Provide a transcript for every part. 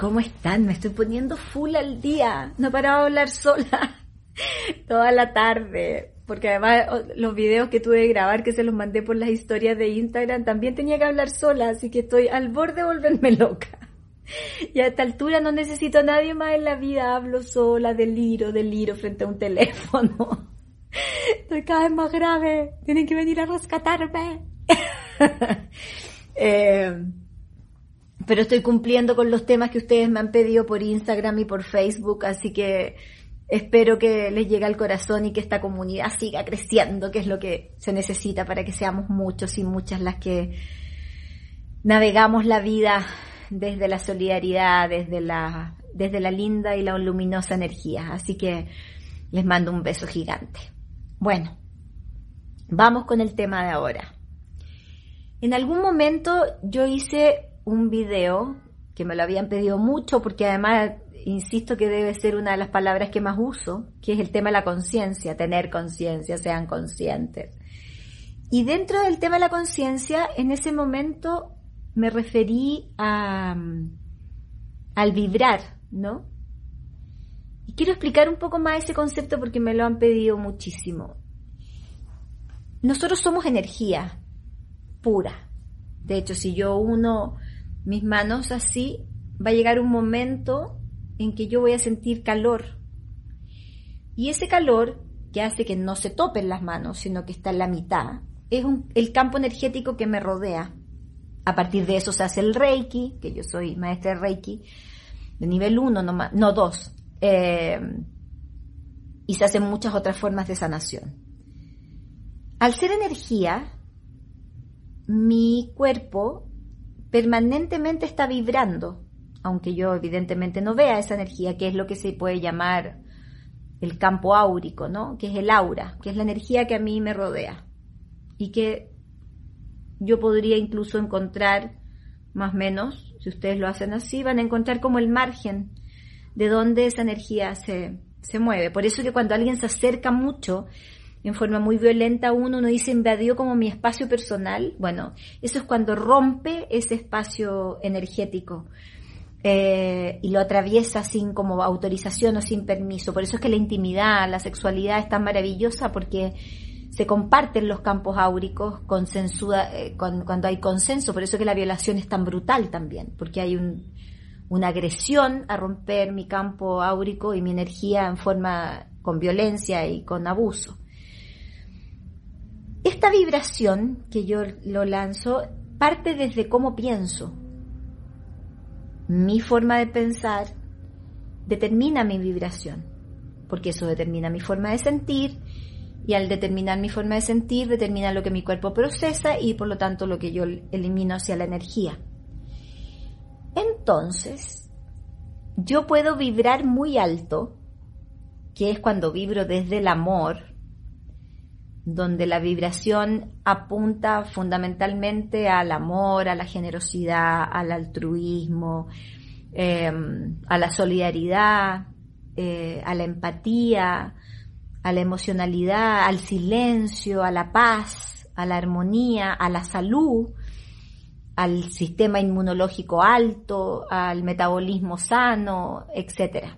¿Cómo están? Me estoy poniendo full al día. No paraba de hablar sola toda la tarde. Porque además los videos que tuve de grabar, que se los mandé por las historias de Instagram, también tenía que hablar sola, así que estoy al borde de volverme loca. Y a esta altura no necesito a nadie más en la vida, hablo sola, deliro, deliro frente a un teléfono. Estoy cada vez más grave, tienen que venir a rescatarme. eh, pero estoy cumpliendo con los temas que ustedes me han pedido por Instagram y por Facebook, así que espero que les llegue al corazón y que esta comunidad siga creciendo, que es lo que se necesita para que seamos muchos y muchas las que navegamos la vida desde la solidaridad, desde la, desde la linda y la luminosa energía. Así que les mando un beso gigante. Bueno, vamos con el tema de ahora. En algún momento yo hice un video que me lo habían pedido mucho porque además insisto que debe ser una de las palabras que más uso, que es el tema de la conciencia, tener conciencia, sean conscientes. Y dentro del tema de la conciencia, en ese momento me referí a, al vibrar, ¿no? Y quiero explicar un poco más ese concepto porque me lo han pedido muchísimo. Nosotros somos energía pura. De hecho, si yo uno mis manos así, va a llegar un momento en que yo voy a sentir calor. Y ese calor, que hace que no se topen las manos, sino que está en la mitad, es el campo energético que me rodea. A partir de eso se hace el Reiki, que yo soy maestra de Reiki, de nivel 1, no, no 2. Eh, y se hacen muchas otras formas de sanación. Al ser energía, mi cuerpo permanentemente está vibrando, aunque yo evidentemente no vea esa energía, que es lo que se puede llamar el campo áurico, ¿no? Que es el aura, que es la energía que a mí me rodea y que yo podría incluso encontrar más o menos, si ustedes lo hacen así, van a encontrar como el margen de donde esa energía se, se mueve. Por eso que cuando alguien se acerca mucho, en forma muy violenta uno, uno dice invadió como mi espacio personal. Bueno, eso es cuando rompe ese espacio energético eh, y lo atraviesa sin como autorización o sin permiso. Por eso es que la intimidad, la sexualidad es tan maravillosa porque se comparten los campos áuricos eh, cuando hay consenso. Por eso es que la violación es tan brutal también, porque hay una agresión a romper mi campo áurico y mi energía en forma con violencia y con abuso. Esta vibración que yo lo lanzo parte desde cómo pienso. Mi forma de pensar determina mi vibración, porque eso determina mi forma de sentir y al determinar mi forma de sentir determina lo que mi cuerpo procesa y por lo tanto lo que yo elimino hacia la energía. Entonces, yo puedo vibrar muy alto, que es cuando vibro desde el amor, donde la vibración apunta fundamentalmente al amor, a la generosidad, al altruismo, em, a la solidaridad, eh, a la empatía, a la emocionalidad, al silencio, a la paz, a la armonía, a la salud, al sistema inmunológico alto, al metabolismo sano, etc.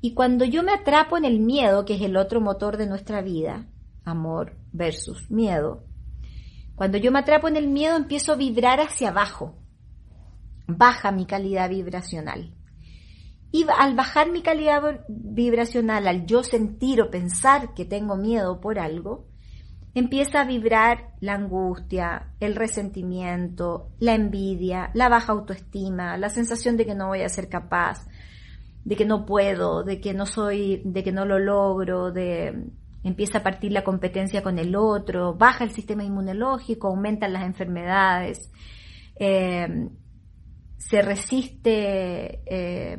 Y cuando yo me atrapo en el miedo, que es el otro motor de nuestra vida, amor versus miedo, cuando yo me atrapo en el miedo empiezo a vibrar hacia abajo, baja mi calidad vibracional. Y al bajar mi calidad vibracional, al yo sentir o pensar que tengo miedo por algo, empieza a vibrar la angustia, el resentimiento, la envidia, la baja autoestima, la sensación de que no voy a ser capaz, de que no puedo, de que no soy, de que no lo logro, de empieza a partir la competencia con el otro, baja el sistema inmunológico, aumentan las enfermedades, eh, se resiste, eh,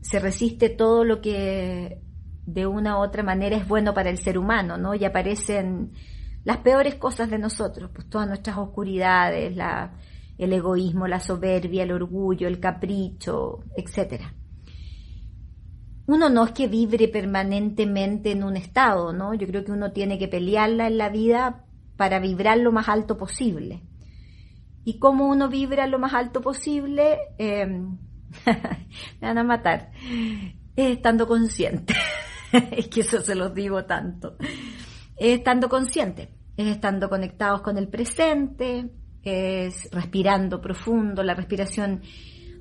se resiste todo lo que de una u otra manera es bueno para el ser humano, ¿no? Y aparecen las peores cosas de nosotros, pues todas nuestras oscuridades, la, el egoísmo, la soberbia, el orgullo, el capricho, etcétera uno no es que vibre permanentemente en un estado, ¿no? Yo creo que uno tiene que pelearla en la vida para vibrar lo más alto posible. y cómo uno vibra lo más alto posible, eh, me van a matar, es estando consciente. es que eso se los digo tanto. Es estando consciente, es estando conectados con el presente, es respirando profundo, la respiración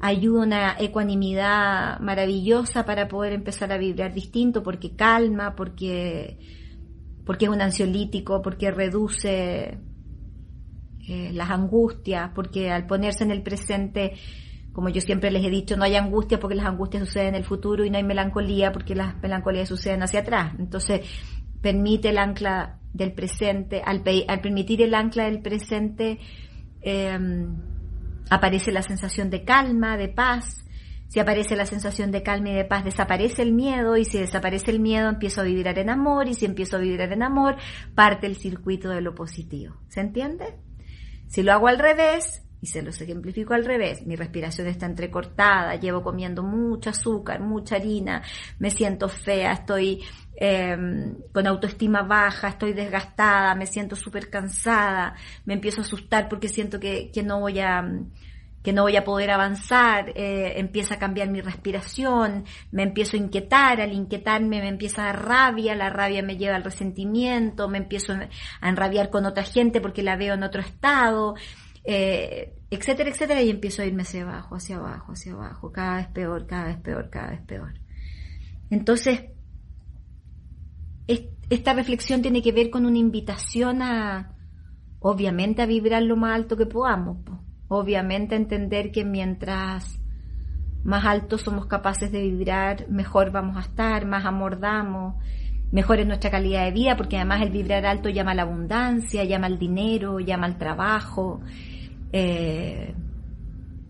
a una ecuanimidad maravillosa para poder empezar a vibrar distinto, porque calma, porque, porque es un ansiolítico, porque reduce eh, las angustias, porque al ponerse en el presente, como yo siempre les he dicho, no hay angustia porque las angustias suceden en el futuro y no hay melancolía porque las melancolías suceden hacia atrás. Entonces, permite el ancla del presente, al, al permitir el ancla del presente, eh, aparece la sensación de calma, de paz. Si aparece la sensación de calma y de paz, desaparece el miedo y si desaparece el miedo, empiezo a vibrar en amor y si empiezo a vibrar en amor, parte el circuito de lo positivo. ¿Se entiende? Si lo hago al revés, y se los ejemplifico al revés, mi respiración está entrecortada, llevo comiendo mucho azúcar, mucha harina, me siento fea, estoy em, con autoestima baja, estoy desgastada, me siento súper cansada, me empiezo a asustar porque siento que, que no voy a que no voy a poder avanzar, eh, empieza a cambiar mi respiración, me empiezo a inquietar, al inquietarme me empieza a dar rabia, la rabia me lleva al resentimiento, me empiezo a enrabiar con otra gente porque la veo en otro estado, eh, etcétera, etcétera, y empiezo a irme hacia abajo, hacia abajo, hacia abajo, cada vez peor, cada vez peor, cada vez peor. Entonces, esta reflexión tiene que ver con una invitación a, obviamente, a vibrar lo más alto que podamos, obviamente a entender que mientras más alto somos capaces de vibrar, mejor vamos a estar, más amor damos, mejor es nuestra calidad de vida, porque además el vibrar alto llama a la abundancia, llama al dinero, llama al trabajo, eh,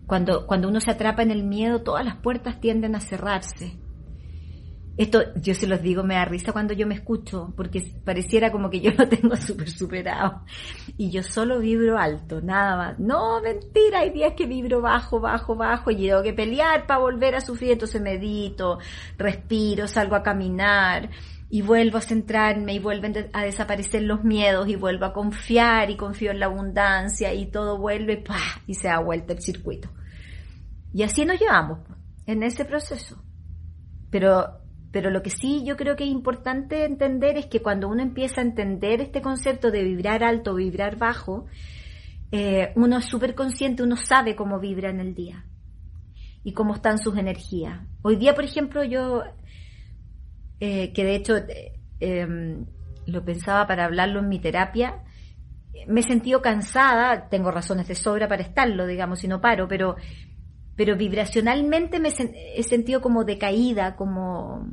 cuando, cuando uno se atrapa en el miedo, todas las puertas tienden a cerrarse. Esto, yo se los digo, me da risa cuando yo me escucho, porque pareciera como que yo lo tengo súper superado. Y yo solo vibro alto, nada más. No, mentira, hay días que vibro bajo, bajo, bajo, y tengo que pelear para volver a sufrir, entonces medito, respiro, salgo a caminar, y vuelvo a centrarme y vuelven a desaparecer los miedos y vuelvo a confiar y confío en la abundancia y todo vuelve y se da vuelta el circuito. Y así nos llevamos en ese proceso. Pero, pero lo que sí yo creo que es importante entender es que cuando uno empieza a entender este concepto de vibrar alto, vibrar bajo, eh, uno es súper consciente, uno sabe cómo vibra en el día y cómo están sus energías. Hoy día, por ejemplo, yo eh, que de hecho em, lo pensaba para hablarlo en mi terapia, me he sentido cansada, tengo razones de sobra para estarlo, digamos, y no paro, pero, pero vibracionalmente me he sentido como decaída, como,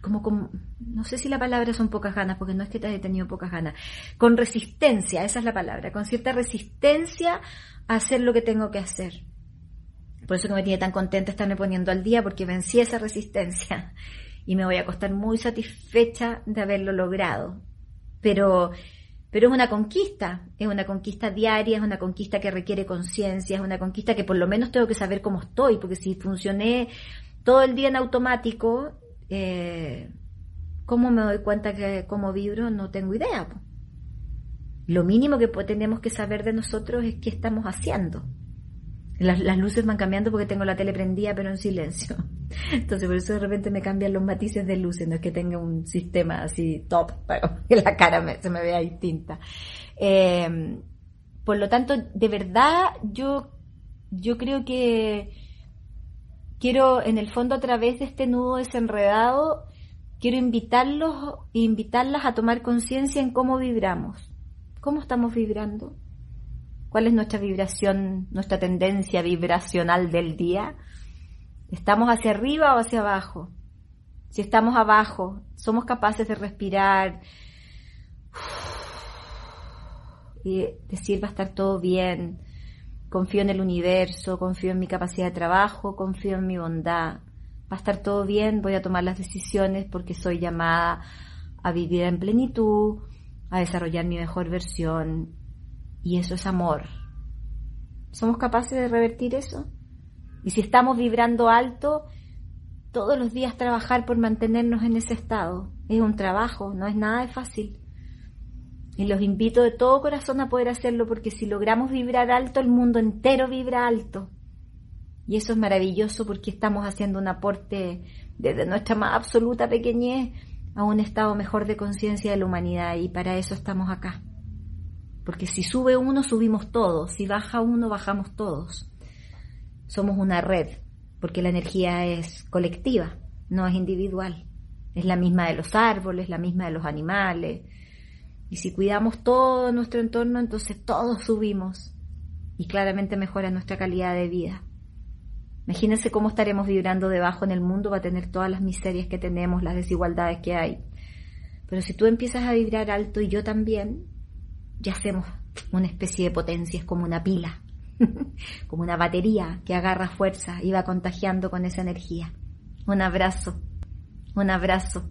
como, como, no sé si la palabra son pocas ganas, porque no es que te haya tenido pocas ganas, con resistencia, esa es la palabra, con cierta resistencia a hacer lo que tengo que hacer. Por eso que me tiene tan contenta estarme poniendo al día, porque vencí esa resistencia y me voy a acostar muy satisfecha de haberlo logrado. Pero, pero es una conquista, es una conquista diaria, es una conquista que requiere conciencia, es una conquista que por lo menos tengo que saber cómo estoy, porque si funcioné todo el día en automático, eh, ¿cómo me doy cuenta que cómo vibro? No tengo idea. Lo mínimo que tenemos que saber de nosotros es qué estamos haciendo. Las, luces van cambiando porque tengo la tele prendida pero en silencio. Entonces por eso de repente me cambian los matices de luces, no es que tenga un sistema así top, pero que la cara se me vea distinta. Em, por lo tanto, de verdad yo, yo creo que quiero en el fondo a través de este nudo desenredado, quiero invitarlos invitarlas a tomar conciencia en cómo vibramos. ¿Cómo estamos vibrando? ¿Cuál es nuestra vibración, nuestra tendencia vibracional del día? ¿Estamos hacia arriba o hacia abajo? Si estamos abajo, somos capaces de respirar y decir va a estar todo bien, confío en el universo, confío en mi capacidad de trabajo, confío en mi bondad, va a estar todo bien, voy a tomar las decisiones porque soy llamada a vivir en plenitud, a desarrollar mi mejor versión y eso es amor. ¿Somos capaces de revertir eso? Y si estamos vibrando alto, todos los días trabajar por mantenernos en ese estado. Es un trabajo, no es nada de fácil. Y los invito de todo corazón a poder hacerlo porque si logramos vibrar alto, el mundo entero vibra alto. Y eso es maravilloso porque estamos haciendo un aporte desde nuestra más absoluta pequeñez a un estado mejor de conciencia de la humanidad y para eso estamos acá. Porque si sube uno, subimos todos, si baja uno, bajamos todos. Somos una red, porque la energía es colectiva, no es individual. Es la misma de los árboles, la misma de los animales. Y si cuidamos todo nuestro entorno, entonces todos subimos y claramente mejora nuestra calidad de vida. Imagínense cómo estaremos vibrando debajo en el mundo, va a tener todas las miserias que tenemos, las desigualdades que hay. Pero si tú empiezas a vibrar alto y yo también, ya hacemos una especie de potencia, es como una pila, como una batería que agarra fuerza y va contagiando con esa energía. Un abrazo, un abrazo.